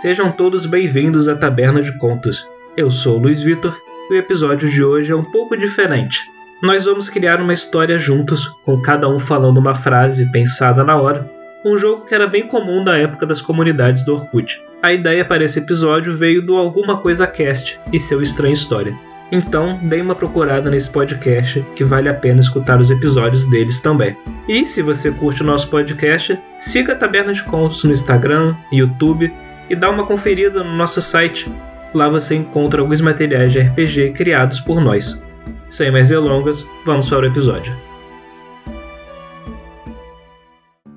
Sejam todos bem-vindos à Taberna de Contos. Eu sou Luiz Vitor e o episódio de hoje é um pouco diferente. Nós vamos criar uma história juntos, com cada um falando uma frase pensada na hora, um jogo que era bem comum da época das comunidades do Orkut. A ideia para esse episódio veio do Alguma Coisa Cast e seu Estranha História. Então, dê uma procurada nesse podcast que vale a pena escutar os episódios deles também. E se você curte o nosso podcast, siga a Taberna de Contos no Instagram, YouTube e dá uma conferida no nosso site. Lá você encontra alguns materiais de RPG criados por nós. Sem mais delongas, vamos para o episódio.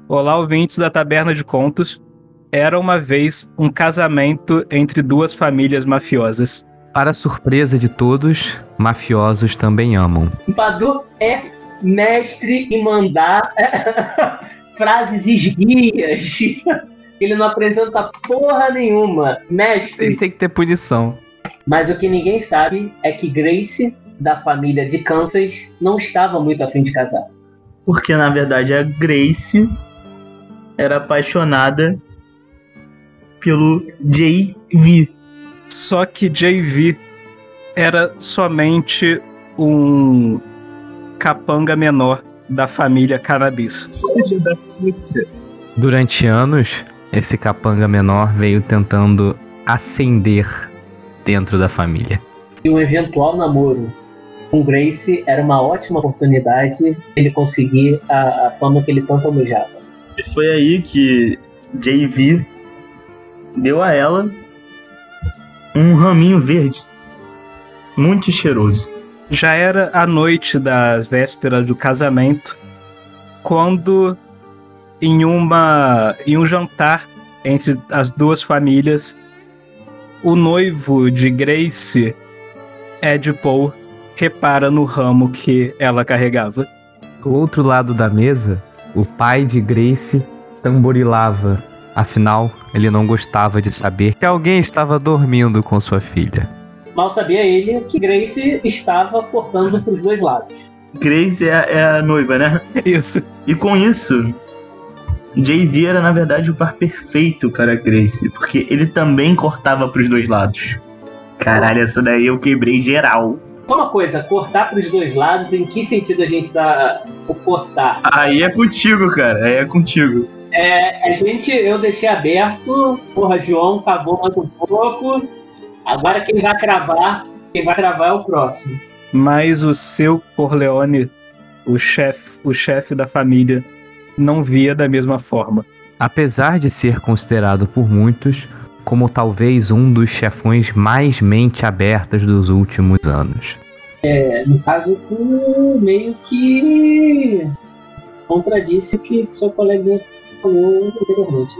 Olá, ouvintes da Taberna de Contos. Era uma vez um casamento entre duas famílias mafiosas. Para surpresa de todos, mafiosos também amam. Badu é mestre em mandar frases esguias. Ele não apresenta porra nenhuma. Mestre. Ele tem que ter punição. Mas o que ninguém sabe é que Grace, da família de Kansas, não estava muito afim de casar. Porque na verdade a Grace era apaixonada pelo JV. Só que JV era somente um capanga menor da família Cannabis. Filha da puta. Durante anos, esse capanga menor veio tentando ascender dentro da família. E um eventual namoro com Grace era uma ótima oportunidade de ele conseguir a, a fama que ele tanto almejava. E foi aí que JV deu a ela um raminho verde, muito cheiroso. Já era a noite da véspera do casamento, quando em uma em um jantar entre as duas famílias, o noivo de Grace, Ed Paul, repara no ramo que ela carregava. Do outro lado da mesa, o pai de Grace tamborilava. Afinal, ele não gostava de saber que alguém estava dormindo com sua filha. Mal sabia ele que Grace estava cortando para os dois lados. Grace é, a- é a noiva, né? Isso. E com isso, JV era na verdade o par perfeito para Grace, porque ele também cortava pros dois lados. Caralho, essa daí eu quebrei geral. Só uma coisa, cortar para os dois lados, em que sentido a gente dá o cortar? Aí é contigo, cara, aí é contigo. É, a gente, eu deixei aberto, porra, João cavou mais um pouco. Agora quem vai cravar, quem vai cravar é o próximo. Mas o seu Corleone, o chefe, o chefe da família, não via da mesma forma. Apesar de ser considerado por muitos como talvez um dos chefões mais mente abertas dos últimos anos. É, no caso, tu meio que contradisse o que seu coleguinha falou anteriormente.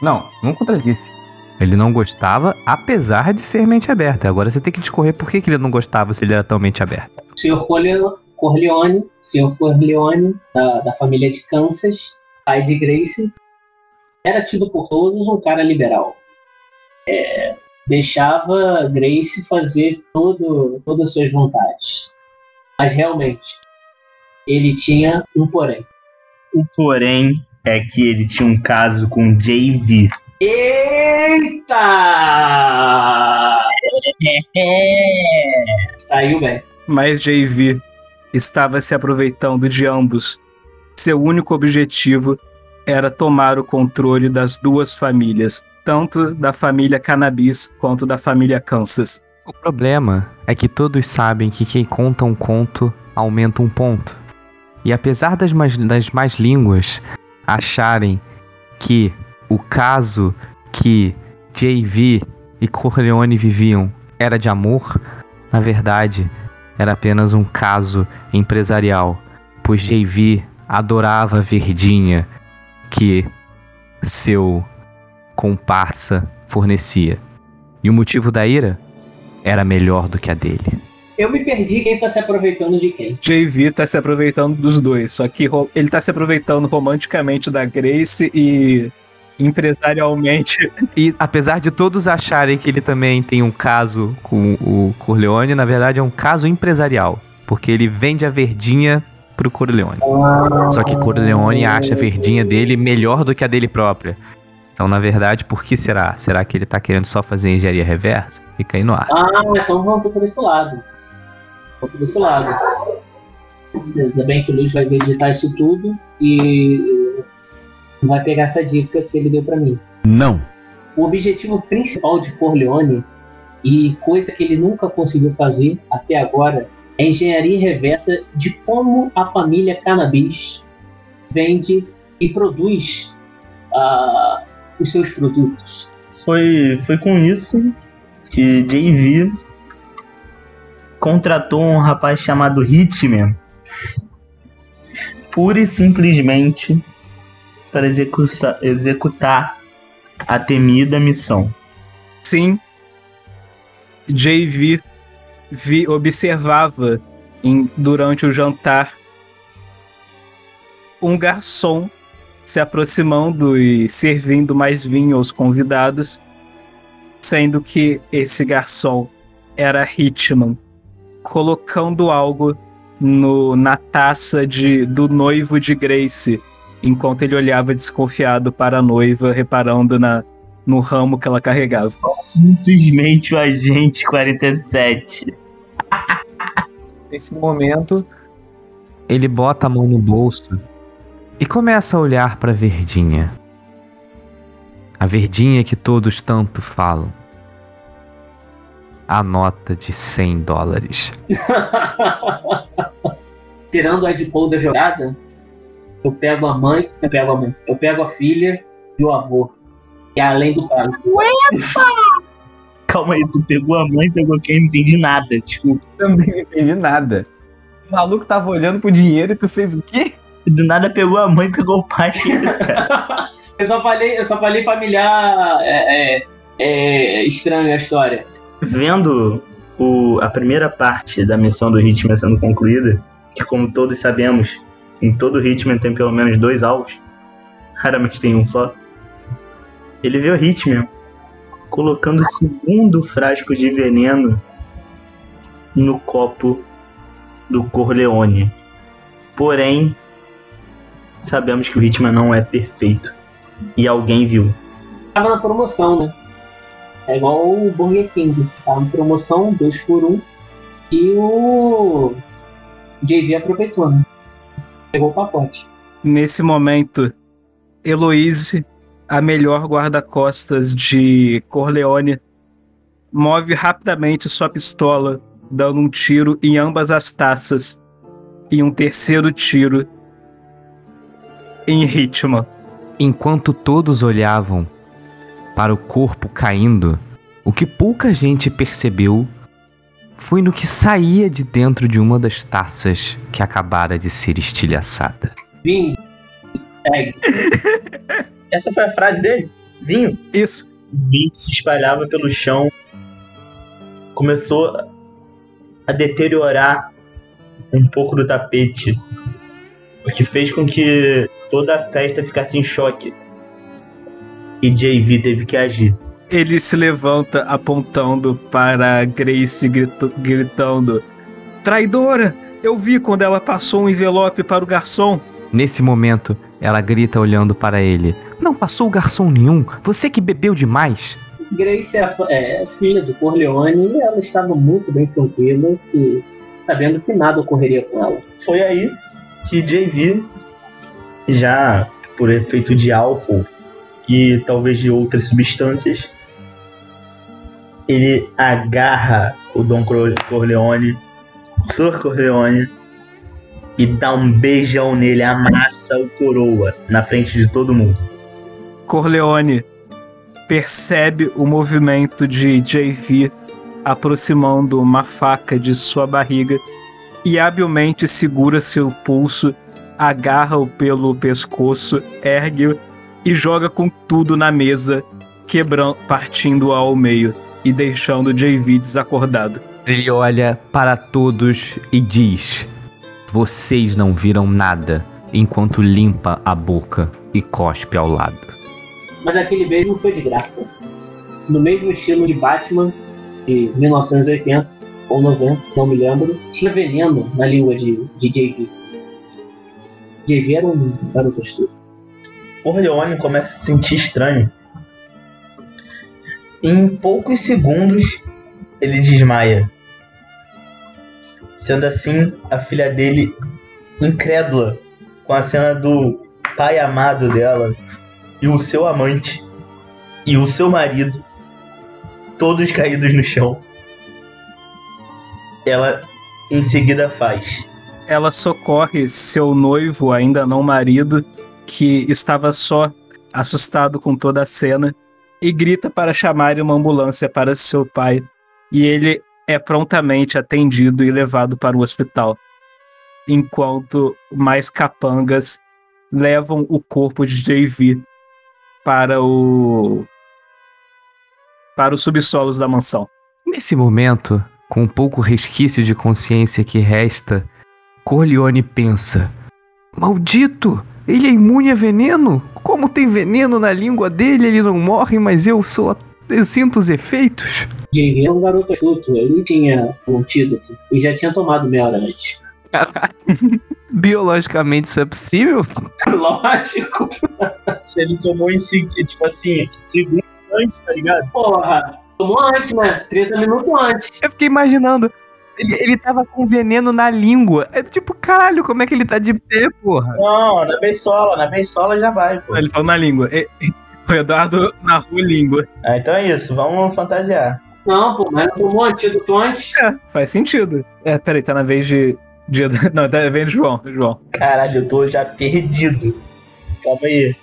Não, não contradisse. Ele não gostava, apesar de ser mente aberta. Agora você tem que discorrer por que, que ele não gostava se ele era tão mente aberta. O senhor Corle- Corleone, senhor Corleone, da, da família de Kansas, pai de Grace, era tido por todos um cara liberal. É, deixava Grace fazer todo, todas as suas vontades. Mas realmente, ele tinha um porém. O porém é que ele tinha um caso com JV. Eita! Saiu bem. Mas JV estava se aproveitando de ambos. Seu único objetivo era tomar o controle das duas famílias, tanto da família Cannabis quanto da família Kansas. O problema é que todos sabem que quem conta um conto aumenta um ponto. E apesar das mais, das mais línguas acharem que o caso que JV e Corleone viviam era de amor, na verdade era apenas um caso empresarial, pois JV adorava a verdinha que seu comparsa fornecia. E o motivo da ira era melhor do que a dele. Eu me perdi quem tá se aproveitando de quem. JV tá se aproveitando dos dois, só que ele tá se aproveitando romanticamente da Grace e empresarialmente. E apesar de todos acharem que ele também tem um caso com o Corleone, na verdade é um caso empresarial. Porque ele vende a verdinha pro Corleone. Só que Corleone acha a verdinha dele melhor do que a dele própria. Então, na verdade, por que será? Será que ele tá querendo só fazer engenharia reversa? Fica aí no ar. Ah, então vamos por esse lado. Vamos por esse lado. Ainda bem que o Luiz vai meditar isso tudo e vai pegar essa dica que ele deu para mim. Não. O objetivo principal de Corleone e coisa que ele nunca conseguiu fazer até agora é engenharia reversa de como a família Cannabis vende e produz uh, os seus produtos. Foi, foi com isso que JV contratou um rapaz chamado Hitman pura e simplesmente para executar, a temida missão. Sim, JV vi, observava em, durante o jantar um garçom se aproximando e servindo mais vinho aos convidados, sendo que esse garçom era Hitman, colocando algo no, na taça de, do noivo de Grace, enquanto ele olhava desconfiado para a noiva, reparando na, no ramo que ela carregava. Simplesmente o agente 47. Nesse momento, ele bota a mão no bolso e começa a olhar para a Verdinha. A Verdinha que todos tanto falam. A nota de 100 dólares. Tirando a Ed da jogada, eu pego a mãe, eu pego a mãe, eu pego a filha e o avô. E além do pai. Calma aí, tu pegou a mãe, pegou quem? Não entendi nada, desculpa. Também não entendi nada. O maluco tava olhando pro dinheiro e tu fez o quê? Do nada pegou a mãe e pegou o pai. eu só falei, eu só falei familiar é, é, é estranho a história. Vendo o, a primeira parte da missão do Hitman sendo concluída, que como todos sabemos, em todo Hitman tem pelo menos dois alvos, raramente tem um só. Ele vê o Hitman colocando o segundo frasco de veneno no copo do Corleone. Porém, sabemos que o Hitman não é perfeito. E alguém viu. Tava na promoção, né? É igual o Burger King. Tava na promoção, 2 por 1 um, E o JV aproveitou, né? Pegou o pacote. Nesse momento, Heloise a melhor guarda-costas de Corleone, move rapidamente sua pistola, dando um tiro em ambas as taças e um terceiro tiro em ritmo. Enquanto todos olhavam para o corpo caindo, o que pouca gente percebeu foi no que saía de dentro de uma das taças que acabara de ser estilhaçada. Vim, segue. Essa foi a frase dele? Vinho? Isso. Vinho que se espalhava pelo chão começou a deteriorar um pouco do tapete, o que fez com que toda a festa ficasse em choque. E JV teve que agir. Ele se levanta apontando para Grace grito, gritando: Traidora! Eu vi quando ela passou um envelope para o garçom. Nesse momento, ela grita olhando para ele: Não passou garçom nenhum, você que bebeu demais. Grace é, é filha do Corleone e ela estava muito bem tranquila, que, sabendo que nada ocorreria com ela. Foi aí que JV, já por efeito de álcool e talvez de outras substâncias, ele agarra o Don Corleone, Sir Corleone, e dá um beijão nele, amassa o coroa na frente de todo mundo. Corleone percebe o movimento de JV aproximando uma faca de sua barriga e habilmente segura seu pulso, agarra-o pelo pescoço, ergue-o e joga com tudo na mesa, quebrando, partindo-o ao meio e deixando JV desacordado. Ele olha para todos e diz: vocês não viram nada enquanto limpa a boca e cospe ao lado. Mas aquele beijo não foi de graça. No mesmo estilo de Batman de 1980 ou 90, não me lembro, tinha veneno na língua de, de JV. JV era um garoto astuto. Corleone começa a se sentir estranho. Em poucos segundos, ele desmaia. Sendo assim, a filha dele, incrédula com a cena do pai amado dela e o seu amante e o seu marido, todos caídos no chão. Ela em seguida faz. Ela socorre seu noivo, ainda não marido, que estava só, assustado com toda a cena, e grita para chamar uma ambulância para seu pai. E ele é prontamente atendido e levado para o hospital. Enquanto mais capangas levam o corpo de JV para o para os subsolos da mansão. Nesse momento, com um pouco resquício de consciência que resta, Corleone pensa: Maldito! Ele é imune a veneno? Como tem veneno na língua dele, ele não morre, mas eu sou. Eu sinto os efeitos. JV é um garoto astuto, ele tinha um antídoto e já tinha tomado meia hora antes. Biologicamente isso é possível? Lógico. Se ele tomou em seguida, tipo assim, segundo antes, tá ligado? Porra, tomou antes, né? 30 minutos antes. Eu fiquei imaginando. Ele, ele tava com veneno na língua. É tipo, caralho, como é que ele tá de pé, porra? Não, na beisola, na beisola já vai, pô. Ele falou na língua. E- O Eduardo narrou língua. Ah, então é isso, vamos fantasiar. Não, pô, mas não tomou antídoto antes. É, faz sentido. É, peraí, tá na vez de. de não, tá na vez de João. João. Caralho, eu tô já perdido. Calma aí.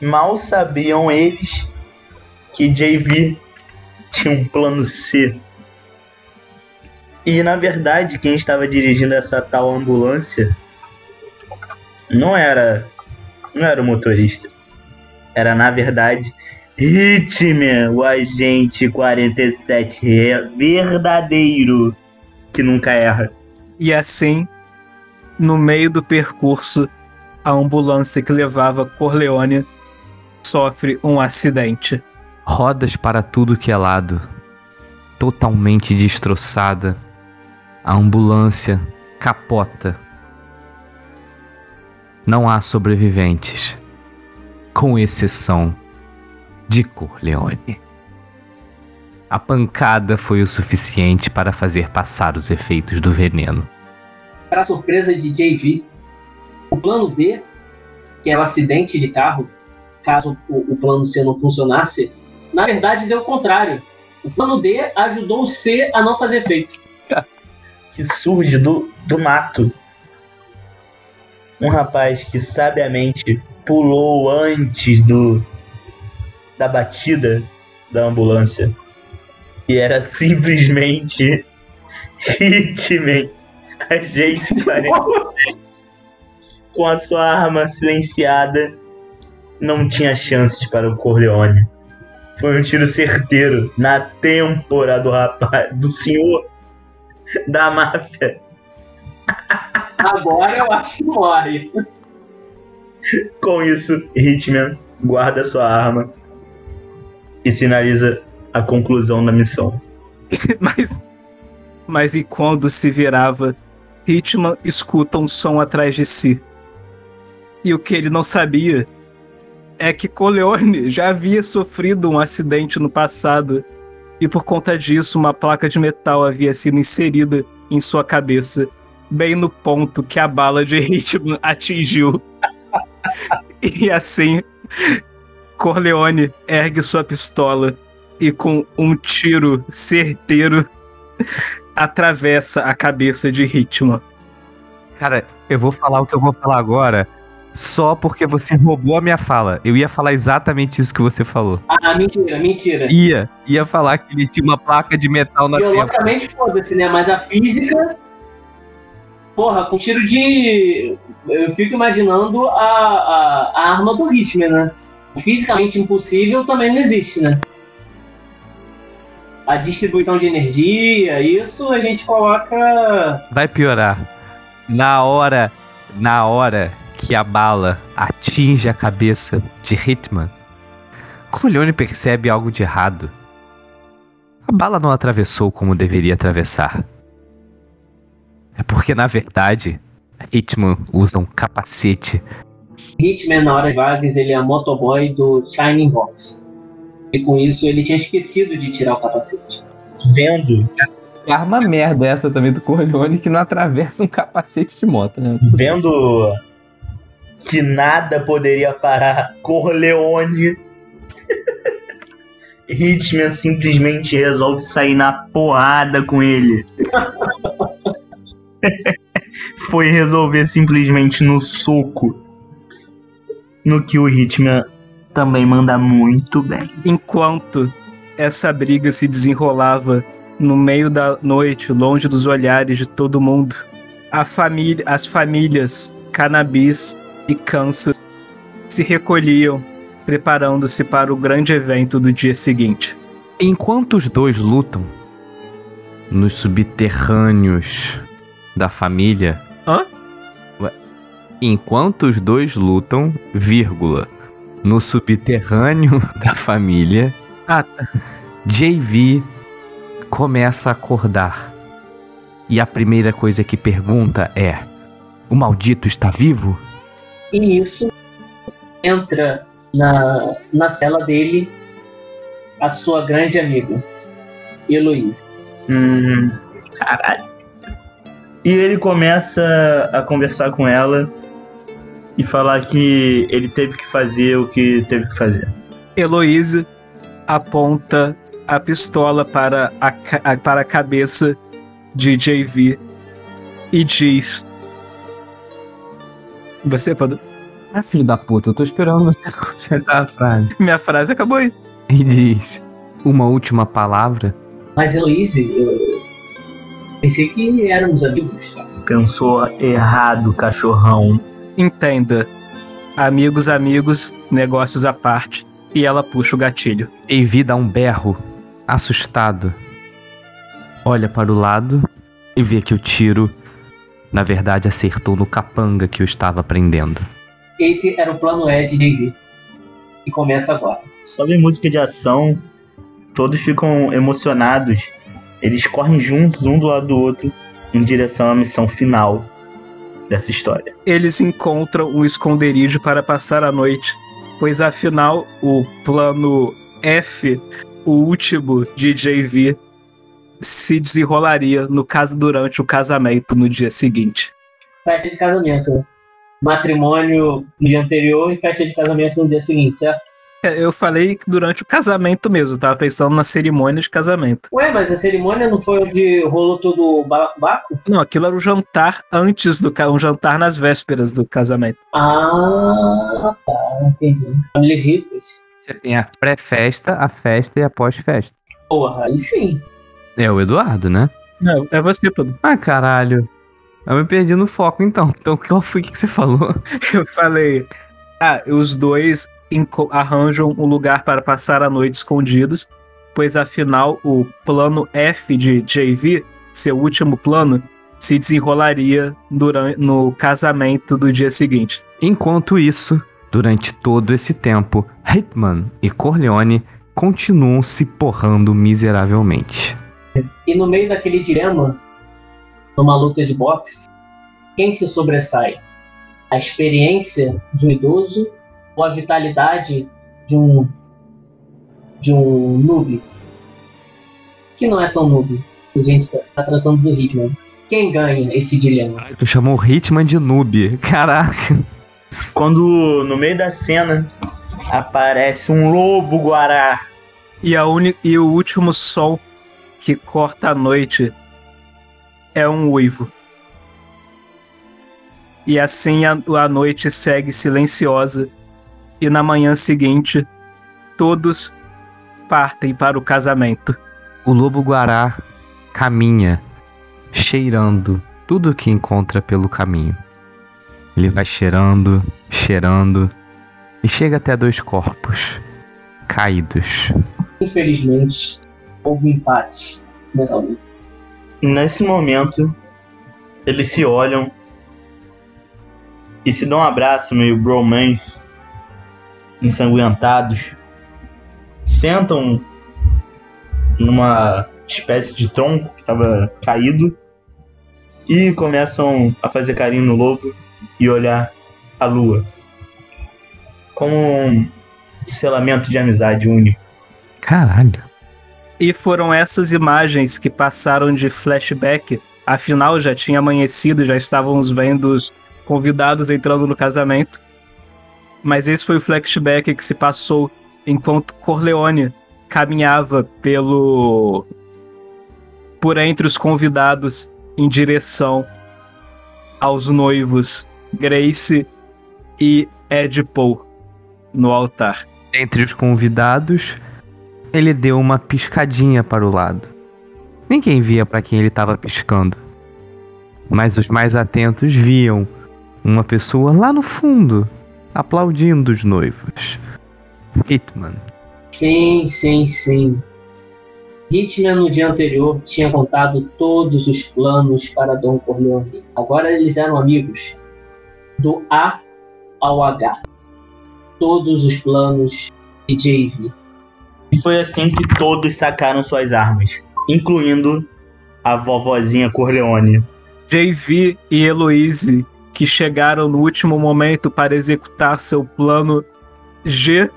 Mal sabiam eles que JV tinha um plano C. E na verdade, quem estava dirigindo essa tal ambulância não era não era o motorista. Era na verdade Hitman, o agente 47 re- verdadeiro que nunca erra. E assim, no meio do percurso, a ambulância que levava Corleone sofre um acidente. Rodas para tudo que é lado. Totalmente destroçada. A ambulância capota. Não há sobreviventes. Com exceção de Corleone. A pancada foi o suficiente para fazer passar os efeitos do veneno. Para surpresa de JV, o plano B, que era o acidente de carro, caso o, o plano C não funcionasse, na verdade deu o contrário. O plano D ajudou o C a não fazer efeito. Que surge do, do mato. Um rapaz que sabiamente pulou antes do da batida da ambulância. E era simplesmente Hitman. A gente parece com a sua arma silenciada não tinha chances para o Corleone. Foi um tiro certeiro na têmpora do rapaz, do senhor da máfia. Agora eu acho que morre. Com isso, Hitman guarda sua arma e sinaliza a conclusão da missão. mas, mas e quando se virava, Hitman escuta um som atrás de si. E o que ele não sabia é que Corleone já havia sofrido um acidente no passado e por conta disso uma placa de metal havia sido inserida em sua cabeça, bem no ponto que a bala de Hitman atingiu. e assim, Corleone ergue sua pistola e com um tiro certeiro atravessa a cabeça de Hitman. Cara, eu vou falar o que eu vou falar agora só porque você roubou a minha fala. Eu ia falar exatamente isso que você falou. Ah, mentira, mentira. Ia, ia falar que ele tinha uma placa de metal na. Biologicamente, foda-se, né? Mas a física. Porra, com tiro de. Eu fico imaginando a, a, a arma do Hitman, né? Fisicamente impossível também não existe, né? A distribuição de energia, isso a gente coloca. Vai piorar. Na hora, na hora que a bala atinge a cabeça de Hitman, Corleone percebe algo de errado. A bala não atravessou como deveria atravessar. É porque, na verdade, Hitman usa um capacete. Hitman, na hora vagas, ele é motoboy do Shining Box. E com isso ele tinha esquecido de tirar o capacete. Vendo, Que arma merda é essa também do Corleone que não atravessa um capacete de moto, né? vendo que nada poderia parar Corleone, Hitman simplesmente resolve sair na porrada com ele. Foi resolver simplesmente no soco. No que o Hitman também manda muito bem. Enquanto essa briga se desenrolava no meio da noite, longe dos olhares de todo mundo, família, as famílias Cannabis e Kansas se recolhiam, preparando-se para o grande evento do dia seguinte. Enquanto os dois lutam nos subterrâneos da família. Hã? Enquanto os dois lutam, vírgula, no subterrâneo da família, Ah, tá. JV começa a acordar. E a primeira coisa que pergunta é: O maldito está vivo? E nisso entra na, na cela dele a sua grande amiga, Heloísa. Hum, caralho. E ele começa a conversar com ela e falar que ele teve que fazer o que teve que fazer. Heloísa aponta a pistola para a, para a cabeça de JV e diz: Você pode. Ah, filho da puta, eu tô esperando você completar a frase. Minha frase acabou aí. E diz: Uma última palavra. Mas Heloísa, eu pensei que éramos amigos. tá? Pensou errado, cachorrão. Entenda. Amigos, amigos, negócios à parte. E ela puxa o gatilho. JV dá um berro, assustado. Olha para o lado e vê que o tiro, na verdade, acertou no capanga que o estava prendendo. Esse era o plano E de JV. E começa agora. Sobe música de ação, todos ficam emocionados. Eles correm juntos, um do lado do outro, em direção à missão final dessa história. Eles encontram um esconderijo para passar a noite, pois afinal o plano F, o último de JV, se desenrolaria no caso durante o casamento no dia seguinte. Festa de casamento. Matrimônio no dia anterior e festa de casamento no dia seguinte, certo? É, Eu falei que durante o casamento mesmo, eu tava pensando na cerimônia de casamento. Ué, mas a cerimônia não foi onde rolou todo o balacobaco? Não, aquilo era o jantar antes do um jantar nas vésperas do casamento. Ah, tá, entendi. Famílias ricas. Você tem a pré-festa, a festa e a pós-festa. Porra, aí sim. É o Eduardo, né? Não, é você, Pedro. Ah, caralho. Eu me perdi no foco então. Então, qual foi que você falou? Eu falei, ah, os dois arranjam um lugar para passar a noite escondidos, pois afinal o plano F de JV, seu último plano, se desenrolaria durante, no casamento do dia seguinte. Enquanto isso, durante todo esse tempo, Hitman e Corleone continuam se porrando miseravelmente. E no meio daquele dilema, numa luta de boxe, quem se sobressai? A experiência de um idoso ou a vitalidade de um de um noob? Que não é tão noob. A gente está tratando do Hitman. Quem ganha esse dilema? Tu chamou o Hitman de noob. Caraca. Quando no meio da cena aparece um lobo guará. E, a uni e o último sol que corta a noite é um uivo. E assim a, a noite segue silenciosa, e na manhã seguinte, todos partem para o casamento. O lobo guará caminha, cheirando tudo que encontra pelo caminho. Ele vai cheirando, cheirando e chega até dois corpos caídos. Infelizmente, houve empate nessa luta. Nesse momento, eles se olham e se dão um abraço meio bromance, ensanguentados. Sentam numa espécie de tronco que estava caído e começam a fazer carinho no lobo e olhar a lua como um selamento de amizade único. Caralho. E foram essas imagens que passaram de flashback. Afinal, já tinha amanhecido, já estávamos vendo os convidados entrando no casamento. Mas esse foi o flashback que se passou enquanto Corleone caminhava pelo. por entre os convidados em direção aos noivos Grace e Ed Paul no altar. Entre os convidados, ele deu uma piscadinha para o lado. Ninguém via para quem ele estava piscando. Mas os mais atentos viam uma pessoa lá no fundo, aplaudindo os noivos. Hitman. Sim, sim, sim. Hitman no dia anterior tinha contado todos os planos para Dom Corleone. Agora eles eram amigos. Do A ao H. Todos os planos de JV. E foi assim que todos sacaram suas armas, incluindo a vovozinha Corleone. JV e Heloise, que chegaram no último momento para executar seu plano G,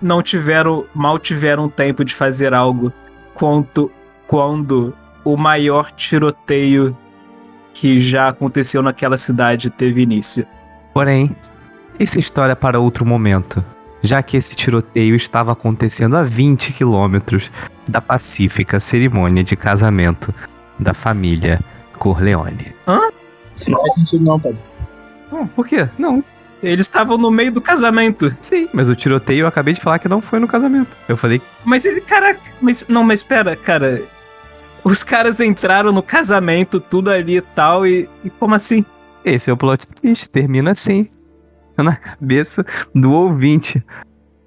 não tiveram, mal tiveram tempo de fazer algo quanto quando o maior tiroteio que já aconteceu naquela cidade teve início. Porém, essa história é para outro momento, já que esse tiroteio estava acontecendo a 20 quilômetros da pacífica cerimônia de casamento da família Corleone. Isso não faz sentido não, Pedro. Ah, por quê? Não. Eles estavam no meio do casamento. Sim, mas o tiroteio eu acabei de falar que não foi no casamento. Eu falei que Mas ele, caraca, mas não, mas espera, cara. Os caras entraram no casamento, tudo ali e tal, e, e como assim? esse é o plot twist, termina assim. Na cabeça do ouvinte.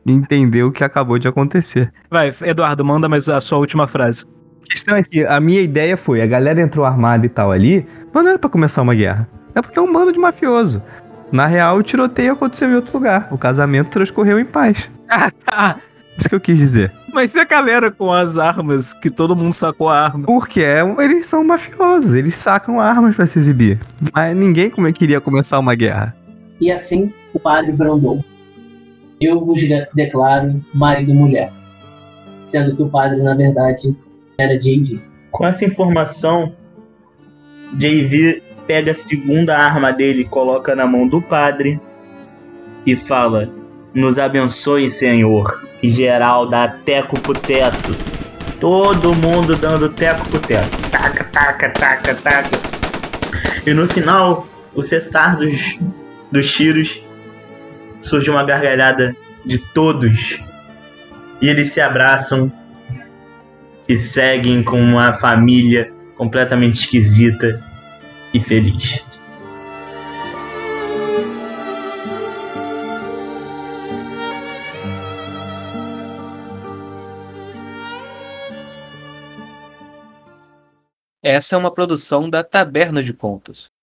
Entender o que acabou de acontecer. Vai, Eduardo, manda mais a sua última frase. A questão é que a minha ideia foi, a galera entrou armada e tal ali, mas não era pra começar uma guerra. É porque é um bando de mafioso. Na real, o tiroteio aconteceu em outro lugar. O casamento transcorreu em paz. Ah, tá. Isso que eu quis dizer. Mas e a galera com as armas, que todo mundo sacou a arma? Porque é, eles são mafiosos, eles sacam armas pra se exibir. Mas ninguém como queria começar uma guerra. E assim o padre brandou. Eu vos de- declaro marido e mulher. Sendo que o padre, na verdade, era JV. Com essa informação, JV pega a segunda arma dele, coloca na mão do padre e fala: Nos abençoe, Senhor. E geral dá teco pro teto. Todo mundo dando teco pro teto. Taca, taca, taca, taca. E no final, o cessar dos, dos tiros surge uma gargalhada de todos. E eles se abraçam e seguem com uma família completamente esquisita e feliz. Essa é uma produção da Taberna de Contos.